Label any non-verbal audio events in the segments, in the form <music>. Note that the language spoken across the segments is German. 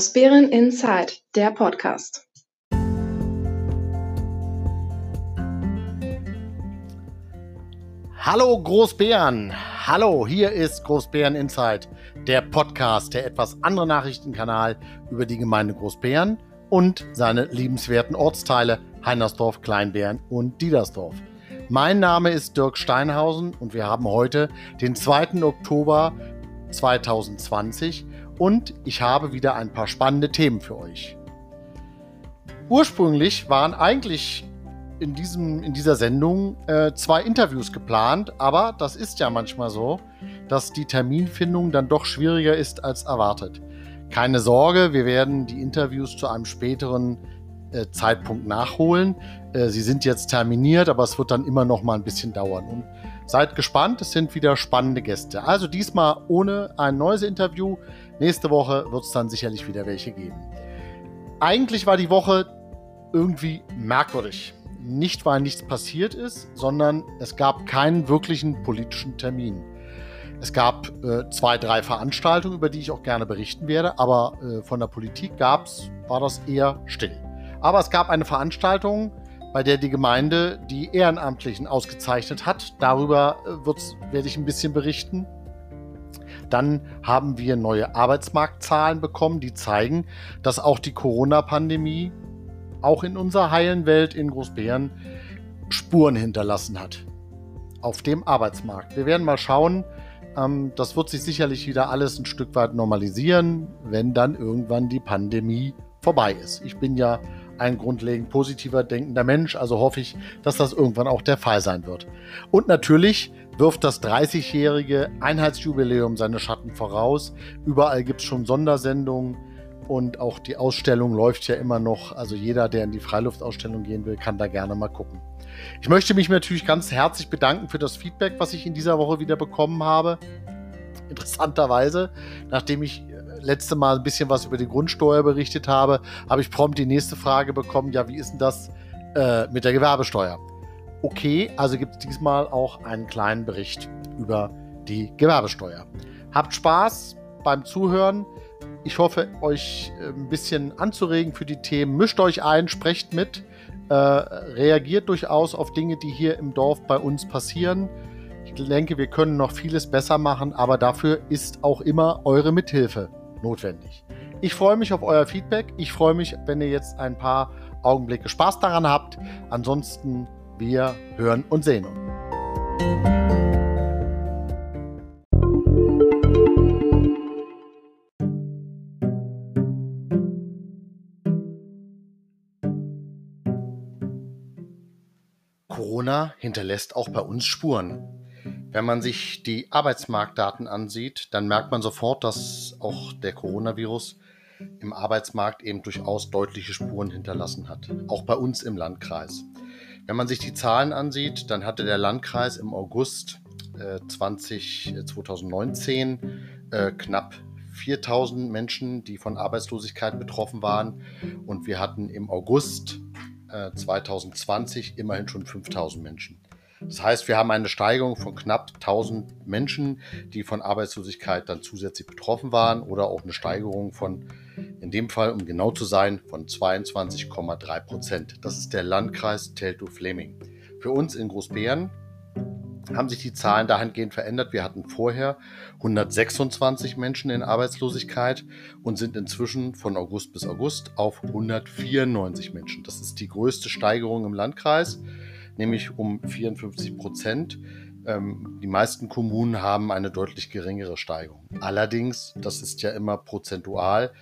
Großbären Inside, der Podcast. Hallo Großbären, hallo, hier ist Großbären Inside, der Podcast, der etwas andere Nachrichtenkanal über die Gemeinde Großbären und seine liebenswerten Ortsteile Heinersdorf, Kleinbären und Diedersdorf. Mein Name ist Dirk Steinhausen und wir haben heute den 2. Oktober 2020 und ich habe wieder ein paar spannende Themen für euch. Ursprünglich waren eigentlich in, diesem, in dieser Sendung äh, zwei Interviews geplant, aber das ist ja manchmal so, dass die Terminfindung dann doch schwieriger ist als erwartet. Keine Sorge, wir werden die Interviews zu einem späteren äh, Zeitpunkt nachholen. Äh, sie sind jetzt terminiert, aber es wird dann immer noch mal ein bisschen dauern. Und seid gespannt, es sind wieder spannende Gäste. Also diesmal ohne ein neues Interview. Nächste Woche wird es dann sicherlich wieder welche geben. Eigentlich war die Woche irgendwie merkwürdig. Nicht, weil nichts passiert ist, sondern es gab keinen wirklichen politischen Termin. Es gab äh, zwei, drei Veranstaltungen, über die ich auch gerne berichten werde, aber äh, von der Politik gab's, war das eher still. Aber es gab eine Veranstaltung, bei der die Gemeinde die Ehrenamtlichen ausgezeichnet hat. Darüber äh, werde ich ein bisschen berichten. Dann haben wir neue Arbeitsmarktzahlen bekommen, die zeigen, dass auch die Corona-Pandemie auch in unserer heilen Welt in Großbären Spuren hinterlassen hat. Auf dem Arbeitsmarkt. Wir werden mal schauen. Ähm, das wird sich sicherlich wieder alles ein Stück weit normalisieren, wenn dann irgendwann die Pandemie vorbei ist. Ich bin ja ein grundlegend positiver denkender Mensch, also hoffe ich, dass das irgendwann auch der Fall sein wird. Und natürlich wirft das 30-jährige Einheitsjubiläum seine Schatten voraus. Überall gibt es schon Sondersendungen und auch die Ausstellung läuft ja immer noch. Also jeder, der in die Freiluftausstellung gehen will, kann da gerne mal gucken. Ich möchte mich natürlich ganz herzlich bedanken für das Feedback, was ich in dieser Woche wieder bekommen habe. Interessanterweise, nachdem ich äh, letzte Mal ein bisschen was über die Grundsteuer berichtet habe, habe ich prompt die nächste Frage bekommen, ja, wie ist denn das äh, mit der Gewerbesteuer? Okay. Also gibt es diesmal auch einen kleinen Bericht über die Gewerbesteuer. Habt Spaß beim Zuhören. Ich hoffe, euch äh, ein bisschen anzuregen für die Themen. Mischt euch ein, sprecht mit, äh, reagiert durchaus auf Dinge, die hier im Dorf bei uns passieren. Ich denke, wir können noch vieles besser machen, aber dafür ist auch immer eure Mithilfe notwendig. Ich freue mich auf euer Feedback. Ich freue mich, wenn ihr jetzt ein paar Augenblicke Spaß daran habt. Ansonsten wir hören und sehen uns. Corona hinterlässt auch bei uns Spuren. Wenn man sich die Arbeitsmarktdaten ansieht, dann merkt man sofort, dass auch der Coronavirus im Arbeitsmarkt eben durchaus deutliche Spuren hinterlassen hat. Auch bei uns im Landkreis. Wenn man sich die Zahlen ansieht, dann hatte der Landkreis im August äh, 20, 2019 äh, äh, knapp 4000 Menschen, die von Arbeitslosigkeit betroffen waren. Und wir hatten im August äh, 2020 immerhin schon 5000 Menschen. Das heißt, wir haben eine Steigerung von knapp 1000 Menschen, die von Arbeitslosigkeit dann zusätzlich betroffen waren oder auch eine Steigerung von, in dem Fall, um genau zu sein, von 22,3 Prozent. Das ist der Landkreis Teltow-Fleming. Für uns in Großbären haben sich die Zahlen dahingehend verändert. Wir hatten vorher 126 Menschen in Arbeitslosigkeit und sind inzwischen von August bis August auf 194 Menschen. Das ist die größte Steigerung im Landkreis nämlich um 54 Prozent. Ähm, die meisten Kommunen haben eine deutlich geringere Steigerung. Allerdings, das ist ja immer prozentual,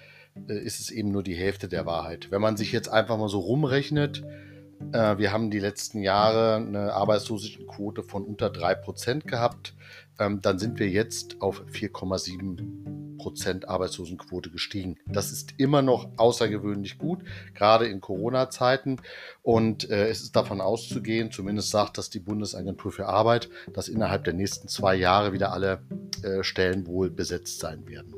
ist es eben nur die Hälfte der Wahrheit. Wenn man sich jetzt einfach mal so rumrechnet, äh, wir haben die letzten Jahre eine Arbeitslosenquote von unter 3% gehabt, ähm, dann sind wir jetzt auf 4,7 Prozent Arbeitslosenquote gestiegen. Das ist immer noch außergewöhnlich gut, gerade in Corona-Zeiten. Und äh, es ist davon auszugehen, zumindest sagt das die Bundesagentur für Arbeit, dass innerhalb der nächsten zwei Jahre wieder alle äh, Stellen wohl besetzt sein werden.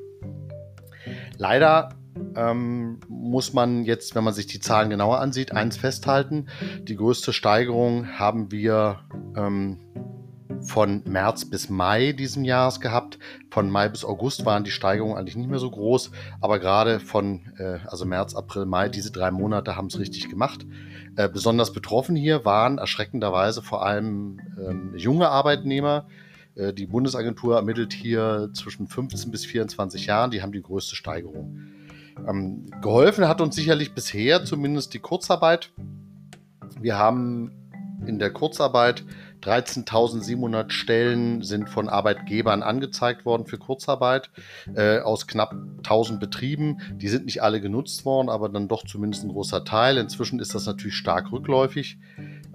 Leider ähm, muss man jetzt, wenn man sich die Zahlen genauer ansieht, eins festhalten. Die größte Steigerung haben wir ähm, von März bis Mai diesen Jahres gehabt. Von Mai bis August waren die Steigerungen eigentlich nicht mehr so groß, aber gerade von äh, also März, April, Mai, diese drei Monate haben es richtig gemacht. Äh, besonders betroffen hier waren erschreckenderweise vor allem ähm, junge Arbeitnehmer. Äh, die Bundesagentur ermittelt hier zwischen 15 bis 24 Jahren, die haben die größte Steigerung. Ähm, geholfen hat uns sicherlich bisher zumindest die Kurzarbeit. Wir haben in der Kurzarbeit 13.700 Stellen sind von Arbeitgebern angezeigt worden für Kurzarbeit äh, aus knapp 1000 Betrieben. Die sind nicht alle genutzt worden, aber dann doch zumindest ein großer Teil. Inzwischen ist das natürlich stark rückläufig.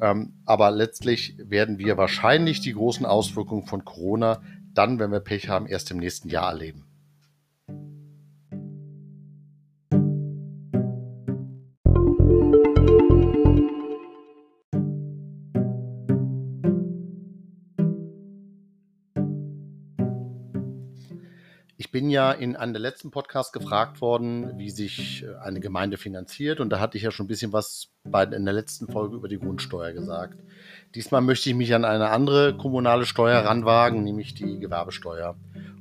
Ähm, aber letztlich werden wir wahrscheinlich die großen Auswirkungen von Corona dann, wenn wir Pech haben, erst im nächsten Jahr erleben. Bin ja in einem der letzten Podcasts gefragt worden, wie sich äh, eine Gemeinde finanziert. Und da hatte ich ja schon ein bisschen was bei, in der letzten Folge über die Grundsteuer gesagt. Diesmal möchte ich mich an eine andere kommunale Steuer ranwagen, nämlich die Gewerbesteuer.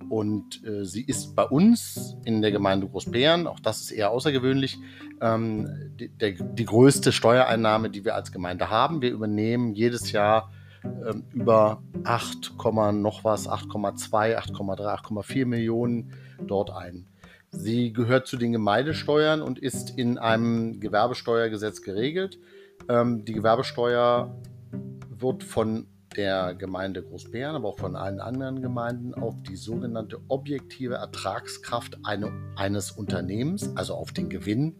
Und äh, sie ist bei uns in der Gemeinde Großbären, auch das ist eher außergewöhnlich, ähm, die, der, die größte Steuereinnahme, die wir als Gemeinde haben. Wir übernehmen jedes Jahr ähm, über 8, noch was, 8,2, 8,3, 8,4 Millionen dort ein. Sie gehört zu den Gemeindesteuern und ist in einem Gewerbesteuergesetz geregelt. Ähm, die Gewerbesteuer wird von der Gemeinde Großbären, aber auch von allen anderen Gemeinden auf die sogenannte objektive Ertragskraft eine, eines Unternehmens, also auf den Gewinn,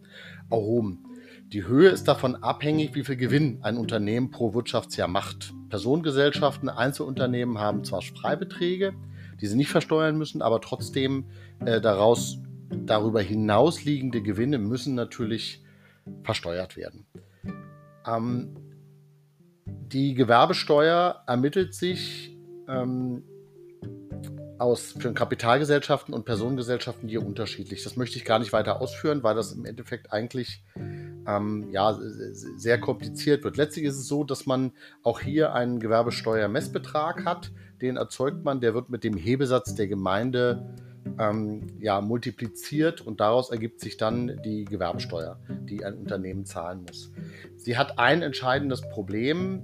erhoben. Die Höhe ist davon abhängig, wie viel Gewinn ein Unternehmen pro Wirtschaftsjahr macht. Personengesellschaften, Einzelunternehmen haben zwar Freibeträge, die sie nicht versteuern müssen, aber trotzdem äh, daraus darüber hinausliegende Gewinne müssen natürlich versteuert werden. Ähm, die Gewerbesteuer ermittelt sich ähm, aus für Kapitalgesellschaften und Personengesellschaften hier unterschiedlich. Das möchte ich gar nicht weiter ausführen, weil das im Endeffekt eigentlich ähm, ja, sehr kompliziert wird. Letztlich ist es so, dass man auch hier einen Gewerbesteuermessbetrag hat. Den erzeugt man, der wird mit dem Hebesatz der Gemeinde ähm, ja, multipliziert und daraus ergibt sich dann die Gewerbesteuer, die ein Unternehmen zahlen muss. Sie hat ein entscheidendes Problem,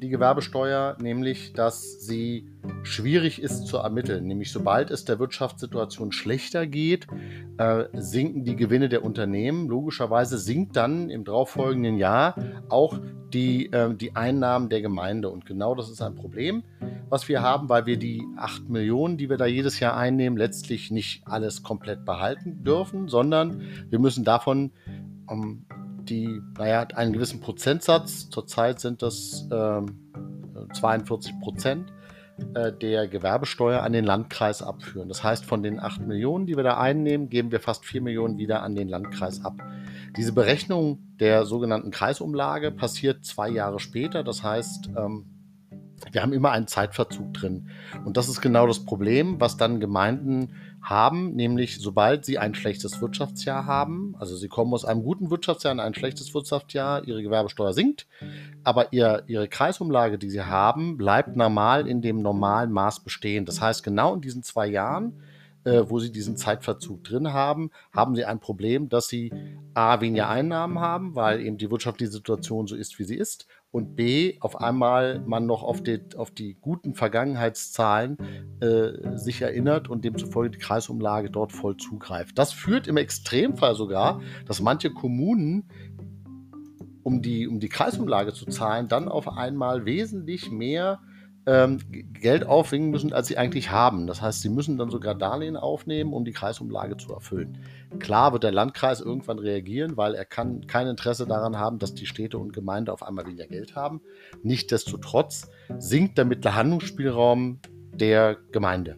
die Gewerbesteuer, nämlich dass sie schwierig ist zu ermitteln. Nämlich sobald es der Wirtschaftssituation schlechter geht, äh, sinken die Gewinne der Unternehmen. Logischerweise sinkt dann im darauffolgenden Jahr auch die, äh, die Einnahmen der Gemeinde. Und genau das ist ein Problem, was wir haben, weil wir die 8 Millionen, die wir da jedes Jahr einnehmen, letztlich nicht alles komplett behalten dürfen, sondern wir müssen davon um, die, naja, einen gewissen Prozentsatz, zurzeit sind das äh, 42 Prozent, äh, der Gewerbesteuer an den Landkreis abführen. Das heißt, von den 8 Millionen, die wir da einnehmen, geben wir fast 4 Millionen wieder an den Landkreis ab. Diese Berechnung der sogenannten Kreisumlage passiert zwei Jahre später. Das heißt, ähm, wir haben immer einen Zeitverzug drin. Und das ist genau das Problem, was dann Gemeinden haben, nämlich sobald sie ein schlechtes Wirtschaftsjahr haben, also sie kommen aus einem guten Wirtschaftsjahr in ein schlechtes Wirtschaftsjahr, ihre Gewerbesteuer sinkt, aber ihr, ihre Kreisumlage, die sie haben, bleibt normal in dem normalen Maß bestehen. Das heißt, genau in diesen zwei Jahren äh, wo sie diesen Zeitverzug drin haben, haben sie ein Problem, dass sie A, weniger Einnahmen haben, weil eben die wirtschaftliche Situation so ist, wie sie ist, und B, auf einmal man noch auf die, auf die guten Vergangenheitszahlen äh, sich erinnert und demzufolge die Kreisumlage dort voll zugreift. Das führt im Extremfall sogar, dass manche Kommunen um die, um die Kreisumlage zu zahlen, dann auf einmal wesentlich mehr ähm, Geld aufwingen müssen, als sie eigentlich haben. Das heißt, sie müssen dann sogar Darlehen aufnehmen, um die Kreisumlage zu erfüllen. Klar wird der Landkreis irgendwann reagieren, weil er kann kein Interesse daran haben, dass die Städte und Gemeinden auf einmal weniger Geld haben. Nichtsdestotrotz sinkt damit der Handlungsspielraum der Gemeinde.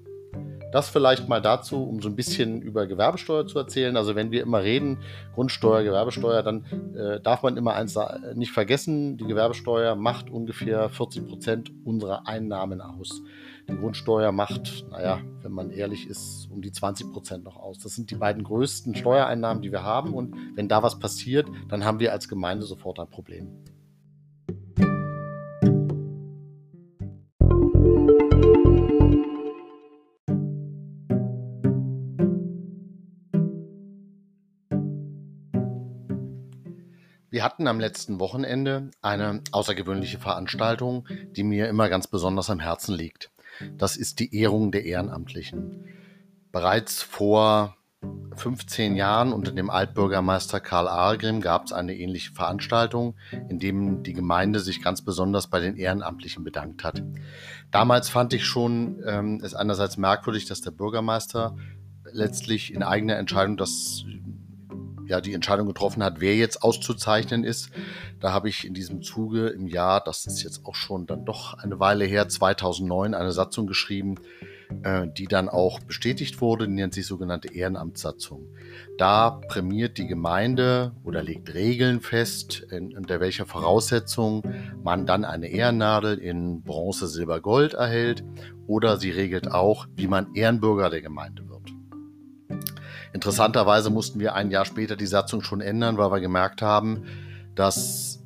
Das vielleicht mal dazu, um so ein bisschen über Gewerbesteuer zu erzählen. Also wenn wir immer reden, Grundsteuer, Gewerbesteuer, dann äh, darf man immer eins nicht vergessen, die Gewerbesteuer macht ungefähr 40 Prozent unserer Einnahmen aus. Die Grundsteuer macht, naja, wenn man ehrlich ist, um die 20 Prozent noch aus. Das sind die beiden größten Steuereinnahmen, die wir haben. Und wenn da was passiert, dann haben wir als Gemeinde sofort ein Problem. Wir hatten am letzten Wochenende eine außergewöhnliche Veranstaltung, die mir immer ganz besonders am Herzen liegt. Das ist die Ehrung der Ehrenamtlichen. Bereits vor 15 Jahren unter dem Altbürgermeister Karl Argrim gab es eine ähnliche Veranstaltung, in dem die Gemeinde sich ganz besonders bei den Ehrenamtlichen bedankt hat. Damals fand ich schon ähm, es einerseits merkwürdig, dass der Bürgermeister letztlich in eigener Entscheidung das ja die Entscheidung getroffen hat, wer jetzt auszuzeichnen ist. Da habe ich in diesem Zuge im Jahr, das ist jetzt auch schon dann doch eine Weile her, 2009 eine Satzung geschrieben, äh, die dann auch bestätigt wurde, die nennt sich sogenannte Ehrenamtssatzung. Da prämiert die Gemeinde oder legt Regeln fest, unter welcher Voraussetzung man dann eine Ehrennadel in Bronze, Silber, Gold erhält oder sie regelt auch, wie man Ehrenbürger der Gemeinde wird. Interessanterweise mussten wir ein Jahr später die Satzung schon ändern, weil wir gemerkt haben, dass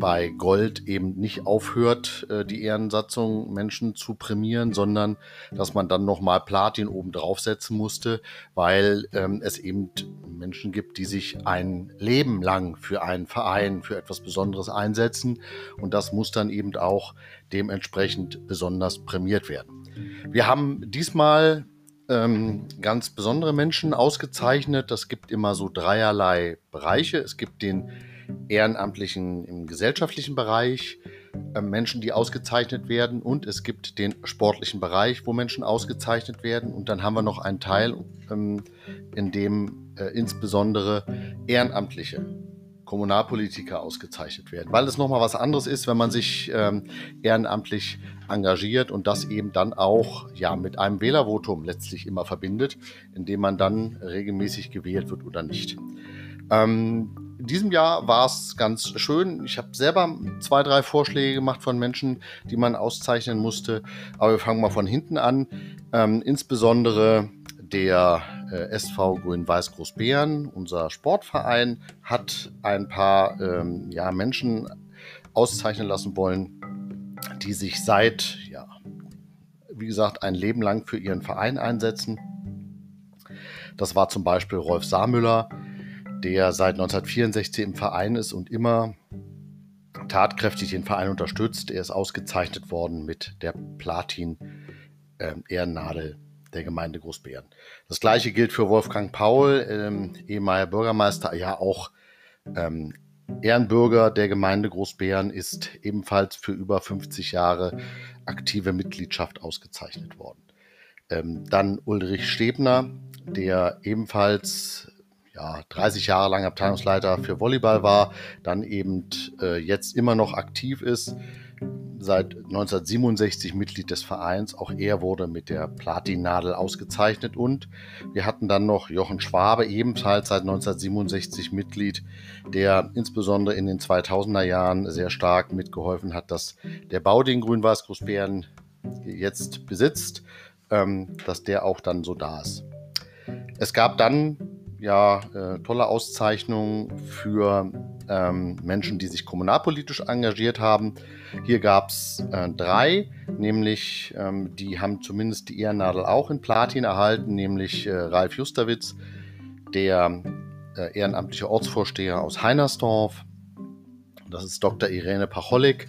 bei Gold eben nicht aufhört, äh, die Ehrensatzung Menschen zu prämieren, sondern dass man dann nochmal Platin oben draufsetzen musste, weil ähm, es eben Menschen gibt, die sich ein Leben lang für einen Verein, für etwas Besonderes einsetzen. Und das muss dann eben auch dementsprechend besonders prämiert werden. Wir haben diesmal ähm, ganz besondere Menschen ausgezeichnet. Das gibt immer so dreierlei Bereiche. Es gibt den Ehrenamtlichen im gesellschaftlichen Bereich, äh, Menschen, die ausgezeichnet werden, und es gibt den sportlichen Bereich, wo Menschen ausgezeichnet werden. Und dann haben wir noch einen Teil, ähm, in dem äh, insbesondere Ehrenamtliche Kommunalpolitiker ausgezeichnet werden, weil es nochmal was anderes ist, wenn man sich ähm, ehrenamtlich engagiert und das eben dann auch ja mit einem Wählervotum letztlich immer verbindet, indem man dann regelmäßig gewählt wird oder nicht. Ähm, in diesem Jahr war es ganz schön. Ich habe selber zwei, drei Vorschläge gemacht von Menschen, die man auszeichnen musste. Aber wir fangen mal von hinten an. Ähm, insbesondere der äh, SV Grün-Weiß Großbären, unser Sportverein, hat ein paar ähm, ja, Menschen auszeichnen lassen wollen, die sich seit, ja, wie gesagt, ein Leben lang für ihren Verein einsetzen. Das war zum Beispiel Rolf Samüller, der seit 1964 im Verein ist und immer tatkräftig den Verein unterstützt. Er ist ausgezeichnet worden mit der Platin-Ehrennadel ähm, der Gemeinde Großbären. Das gleiche gilt für Wolfgang Paul, ähm, ehemaliger Bürgermeister, ja auch ähm, Ehrenbürger der Gemeinde Großbären, ist ebenfalls für über 50 Jahre aktive Mitgliedschaft ausgezeichnet worden. Ähm, dann Ulrich Stebner, der ebenfalls ja, 30 Jahre lang Abteilungsleiter für Volleyball war, dann eben äh, jetzt immer noch aktiv ist seit 1967 Mitglied des Vereins. Auch er wurde mit der Platinnadel ausgezeichnet. Und wir hatten dann noch Jochen Schwabe, ebenfalls seit 1967 Mitglied, der insbesondere in den 2000er Jahren sehr stark mitgeholfen hat, dass der Bau, den Grün-Weiß Großbären jetzt besitzt, ähm, dass der auch dann so da ist. Es gab dann ja äh, tolle Auszeichnungen für ähm, Menschen, die sich kommunalpolitisch engagiert haben. Hier gab es äh, drei, nämlich ähm, die haben zumindest die Ehrennadel auch in Platin erhalten, nämlich äh, Ralf Justerwitz, der äh, ehrenamtliche Ortsvorsteher aus Heinersdorf. Das ist Dr. Irene Pacholik,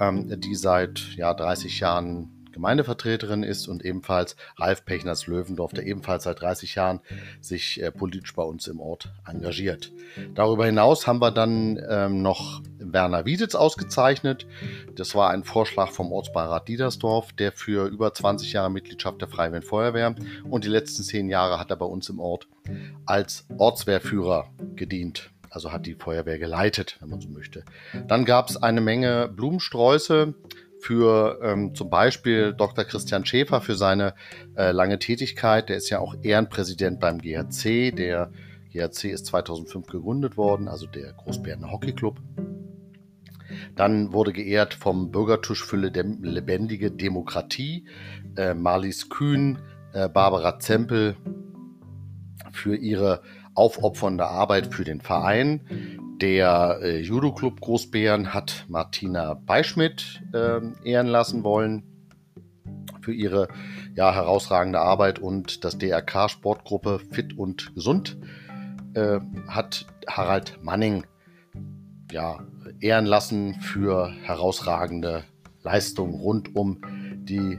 ähm, die seit ja, 30 Jahren Gemeindevertreterin ist und ebenfalls Ralf Pechners Löwendorf, der ebenfalls seit 30 Jahren sich äh, politisch bei uns im Ort engagiert. Darüber hinaus haben wir dann ähm, noch Werner Wieditz ausgezeichnet. Das war ein Vorschlag vom Ortsbeirat Diedersdorf, der für über 20 Jahre Mitgliedschaft der Freiwilligen Feuerwehr und die letzten zehn Jahre hat er bei uns im Ort als Ortswehrführer gedient also hat die Feuerwehr geleitet, wenn man so möchte. Dann gab es eine Menge Blumensträuße für ähm, zum Beispiel Dr. Christian Schäfer für seine äh, lange Tätigkeit. Der ist ja auch Ehrenpräsident beim GHC. Der GHC ist 2005 gegründet worden, also der Großbären Hockey Club. Dann wurde geehrt vom Bürgertisch für lebendige Demokratie äh, Marlies Kühn, äh, Barbara Zempel für ihre aufopfernde Arbeit für den Verein. Der äh, Judo-Club Großbären hat Martina Beischmidt äh, ehren lassen wollen für ihre ja, herausragende Arbeit und das DRK-Sportgruppe Fit und Gesund äh, hat Harald Manning ja, ehren lassen für herausragende Leistungen rund um die,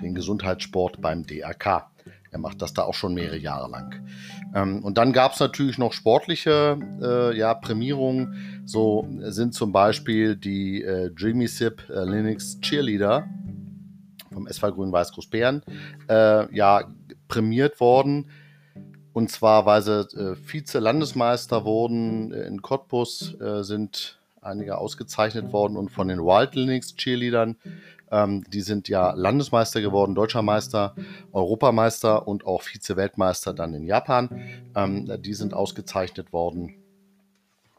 den Gesundheitssport beim DRK. Er macht das da auch schon mehrere Jahre lang. Ähm, und dann gab es natürlich noch sportliche äh, ja, Prämierungen. So sind zum Beispiel die äh, Dreamy Sip äh, Linux Cheerleader vom SV Grün-Weiß Großbären äh, ja, prämiert worden. Und zwar, weil sie äh, Vize-Landesmeister wurden in Cottbus, äh, sind einige ausgezeichnet worden und von den Wild Linux Cheerleadern ähm, die sind ja Landesmeister geworden, Deutscher Meister, Europameister und auch Vize-Weltmeister dann in Japan. Ähm, die sind ausgezeichnet worden.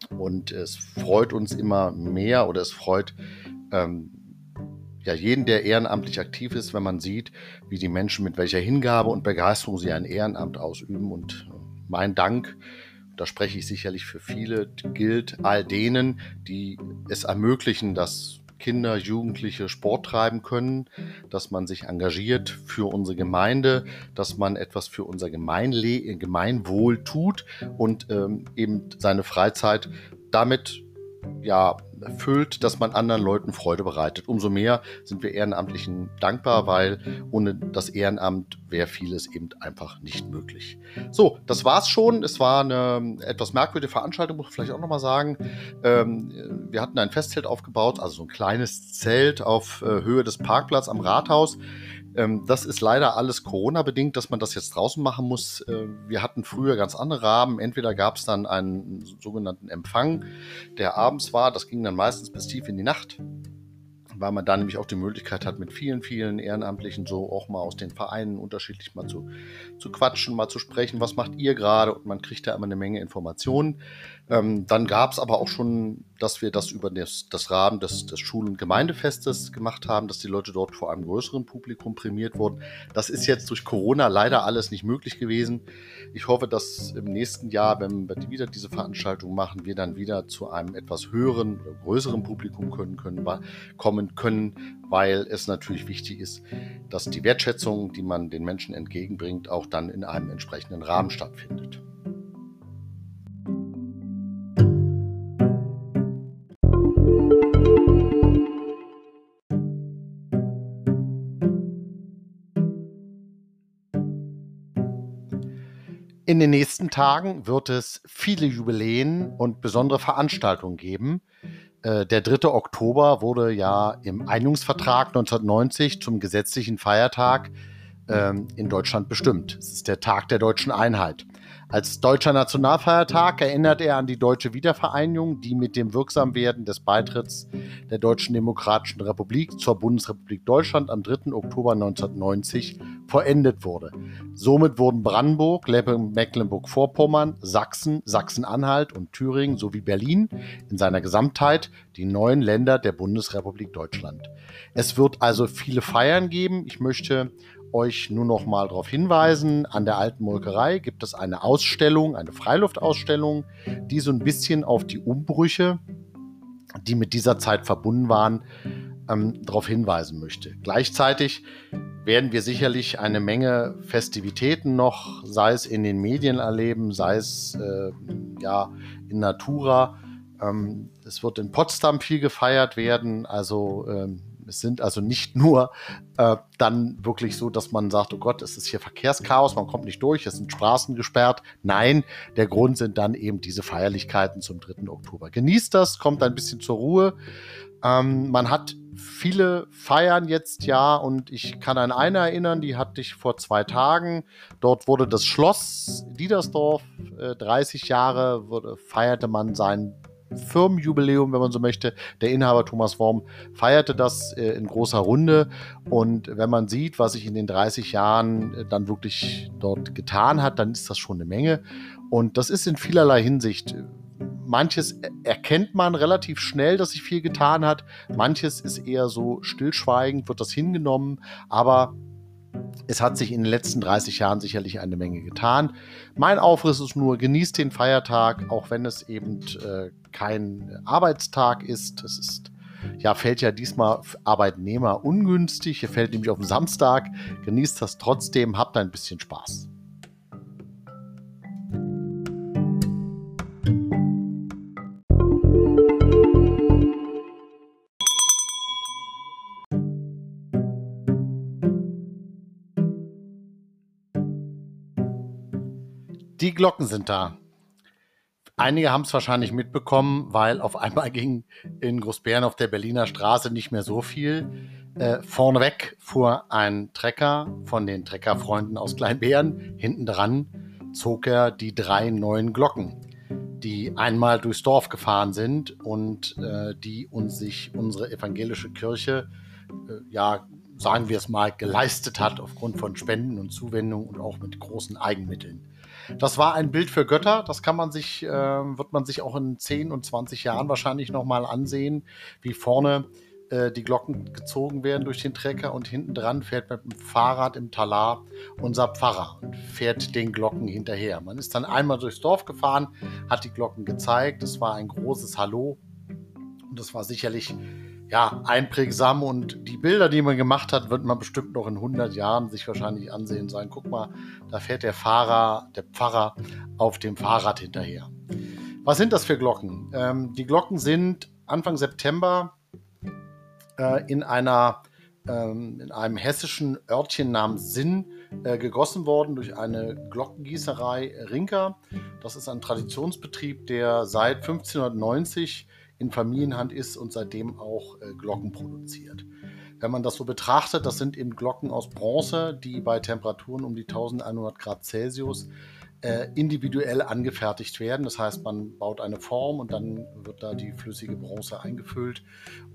Und es freut uns immer mehr oder es freut ähm, ja, jeden, der ehrenamtlich aktiv ist, wenn man sieht, wie die Menschen mit welcher Hingabe und Begeisterung sie ein Ehrenamt ausüben. Und mein Dank, da spreche ich sicherlich für viele, gilt all denen, die es ermöglichen, dass Kinder, Jugendliche Sport treiben können, dass man sich engagiert für unsere Gemeinde, dass man etwas für unser Gemeinle Gemeinwohl tut und ähm, eben seine Freizeit damit ja, erfüllt, dass man anderen Leuten Freude bereitet. Umso mehr sind wir Ehrenamtlichen dankbar, weil ohne das Ehrenamt wäre vieles eben einfach nicht möglich. So, das war's schon. Es war eine etwas merkwürdige Veranstaltung, muss ich vielleicht auch nochmal sagen. Ähm, wir hatten ein Festzelt aufgebaut, also so ein kleines Zelt auf äh, Höhe des Parkplatzes am Rathaus. Ähm, das ist leider alles Corona-bedingt, dass man das jetzt draußen machen muss. Äh, wir hatten früher ganz andere Rahmen. Entweder gab es dann einen sogenannten Empfang, der abends war. Das ging dann meistens bis tief in die Nacht weil man da nämlich auch die Möglichkeit hat, mit vielen, vielen Ehrenamtlichen so auch mal aus den Vereinen unterschiedlich mal zu, zu quatschen, mal zu sprechen, was macht ihr gerade und man kriegt da immer eine Menge Informationen. Ähm, dann gab es aber auch schon, dass wir das über das, das Rahmen des, des Schul- und Gemeindefestes gemacht haben, dass die Leute dort vor einem größeren Publikum prämiert wurden. Das ist jetzt durch Corona leider alles nicht möglich gewesen. Ich hoffe, dass im nächsten Jahr, wenn wir wieder diese Veranstaltung machen, wir dann wieder zu einem etwas höheren oder größeren Publikum können, können kommen können, weil es natürlich wichtig ist, dass die Wertschätzung, die man den Menschen entgegenbringt, auch dann in einem entsprechenden Rahmen stattfindet. In den nächsten Tagen wird es viele Jubiläen und besondere Veranstaltungen geben. Äh, der 3. Oktober wurde ja im Einigungsvertrag 1990 zum gesetzlichen Feiertag ähm, in Deutschland bestimmt. Es ist der Tag der deutschen Einheit. Als deutscher Nationalfeiertag erinnert er an die deutsche Wiedervereinigung, die mit dem Wirksamwerden des Beitritts der Deutschen Demokratischen Republik zur Bundesrepublik Deutschland am 3. Oktober 1990 vollendet wurde. Somit wurden Brandenburg, Mecklenburg-Vorpommern, Sachsen, Sachsen-Anhalt und Thüringen sowie Berlin in seiner Gesamtheit die neuen Länder der Bundesrepublik Deutschland. Es wird also viele Feiern geben. Ich möchte euch nur noch mal darauf hinweisen, an der alten Molkerei gibt es eine Ausstellung, eine Freiluftausstellung, die so ein bisschen auf die Umbrüche, die mit dieser Zeit verbunden waren, ähm, darauf hinweisen möchte. Gleichzeitig werden wir sicherlich eine Menge Festivitäten noch, sei es in den Medien erleben, sei es äh, ja in Natura. Ähm, es wird in Potsdam viel gefeiert werden, also ähm, es sind also nicht nur äh, dann wirklich so, dass man sagt, oh Gott, es ist hier Verkehrschaos, man kommt nicht durch, es sind Straßen gesperrt. Nein, der Grund sind dann eben diese Feierlichkeiten zum 3. Oktober. Genießt das, kommt ein bisschen zur Ruhe. Ähm, man hat viele Feiern jetzt ja und ich kann an eine erinnern, die hatte ich vor zwei Tagen. Dort wurde das Schloss Diedersdorf äh, 30 Jahre, wurde, feierte man sein Firmenjubiläum, wenn man so möchte. Der Inhaber Thomas Worm feierte das äh, in großer Runde. Und wenn man sieht, was sich in den 30 Jahren äh, dann wirklich dort getan hat, dann ist das schon eine Menge. Und das ist in vielerlei Hinsicht. Manches erkennt man relativ schnell, dass sich viel getan hat. Manches ist eher so stillschweigend, wird das hingenommen. Aber es hat sich in den letzten 30 Jahren sicherlich eine Menge getan. Mein Aufriss ist nur, genießt den Feiertag, auch wenn es eben äh, kein Arbeitstag ist. Es ist ja, fällt ja diesmal Arbeitnehmer ungünstig. Hier fällt nämlich auf den Samstag. Genießt das trotzdem, habt ein bisschen Spaß. Die Glocken sind da. Einige haben es wahrscheinlich mitbekommen, weil auf einmal <laughs> ging in Großbären auf der Berliner Straße nicht mehr so viel. Äh, vorneweg fuhr ein Trecker von den Treckerfreunden aus Kleinbären. Hinten dran zog er die drei neuen Glocken, die einmal durchs Dorf gefahren sind und äh, die uns sich unsere evangelische Kirche, äh, ja, sagen wir es mal, geleistet hat aufgrund von Spenden und Zuwendungen und auch mit großen Eigenmitteln. Das war ein Bild für Götter. Das kann man sich, äh, wird man sich auch in 10 und 20 Jahren wahrscheinlich nochmal ansehen, wie vorne äh, die Glocken gezogen werden durch den Trecker und hinten dran fährt mit dem Fahrrad im Talar unser Pfarrer und fährt den Glocken hinterher. Man ist dann einmal durchs Dorf gefahren, hat die Glocken gezeigt. Es war ein großes Hallo und das war sicherlich ja, einprägsam und die Bilder, die man gemacht hat, wird man bestimmt noch in 100 Jahren sich wahrscheinlich ansehen und sagen, guck mal, da fährt der Fahrer, der Pfarrer auf dem Fahrrad hinterher. Was sind das für Glocken? Ähm, die Glocken sind Anfang September äh, in einer ähm, in einem hessischen Örtchen namens Sinn äh, gegossen worden durch eine Glockengießerei Rinker. Das ist ein Traditionsbetrieb, der seit 1590 in Familienhand ist und seitdem auch äh, Glocken produziert. Wenn man das so betrachtet, das sind eben Glocken aus Bronze, die bei Temperaturen um die 1100 Grad Celsius äh, individuell angefertigt werden. Das heißt, man baut eine Form und dann wird da die flüssige Bronze eingefüllt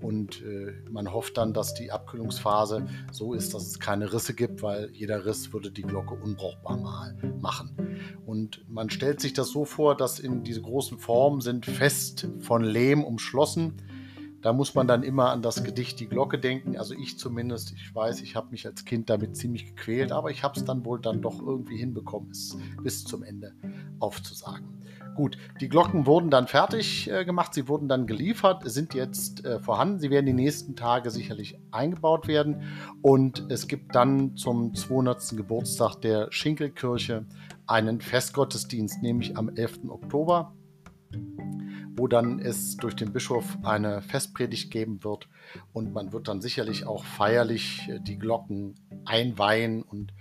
und äh, man hofft dann, dass die Abkühlungsphase so ist, dass es keine Risse gibt, weil jeder Riss würde die Glocke unbrauchbar mal machen. Und man stellt sich das so vor, dass in diese großen Formen sind fest von Lehm umschlossen da muss man dann immer an das Gedicht Die Glocke denken. Also ich zumindest, ich weiß, ich habe mich als Kind damit ziemlich gequält, aber ich habe es dann wohl dann doch irgendwie hinbekommen, es bis zum Ende aufzusagen. Gut, die Glocken wurden dann fertig äh, gemacht, sie wurden dann geliefert, sind jetzt äh, vorhanden. Sie werden die nächsten Tage sicherlich eingebaut werden und es gibt dann zum 200. Geburtstag der Schinkelkirche einen Festgottesdienst, nämlich am 11. Oktober wo dann es durch den Bischof eine Festpredigt geben wird und man wird dann sicherlich auch feierlich äh, die Glocken einweihen und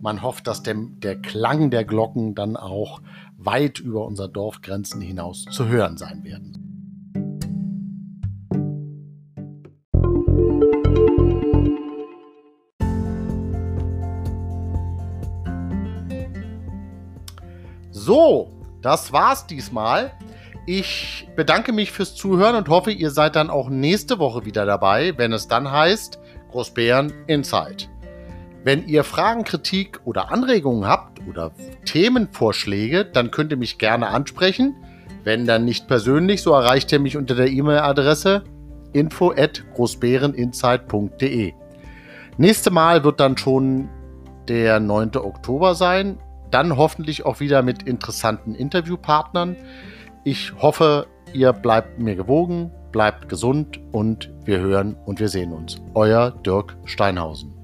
man hofft, dass der, der Klang der Glocken dann auch weit über unser Dorfgrenzen hinaus zu hören sein werden. So, das war's diesmal. Ich bedanke mich fürs Zuhören und hoffe, ihr seid dann auch nächste Woche wieder dabei, wenn es dann heißt Großbären Insight. Wenn ihr Fragen, Kritik oder Anregungen habt oder Themenvorschläge, dann könnt ihr mich gerne ansprechen. Wenn dann nicht persönlich, so erreicht ihr mich unter der E-Mail-Adresse info at großbäreninsight.de. Nächste Mal wird dann schon der 9. Oktober sein. Dann hoffentlich auch wieder mit interessanten Interviewpartnern. Ich hoffe, ihr bleibt mir gewogen, bleibt gesund und wir hören und wir sehen uns. Euer Dirk Steinhausen.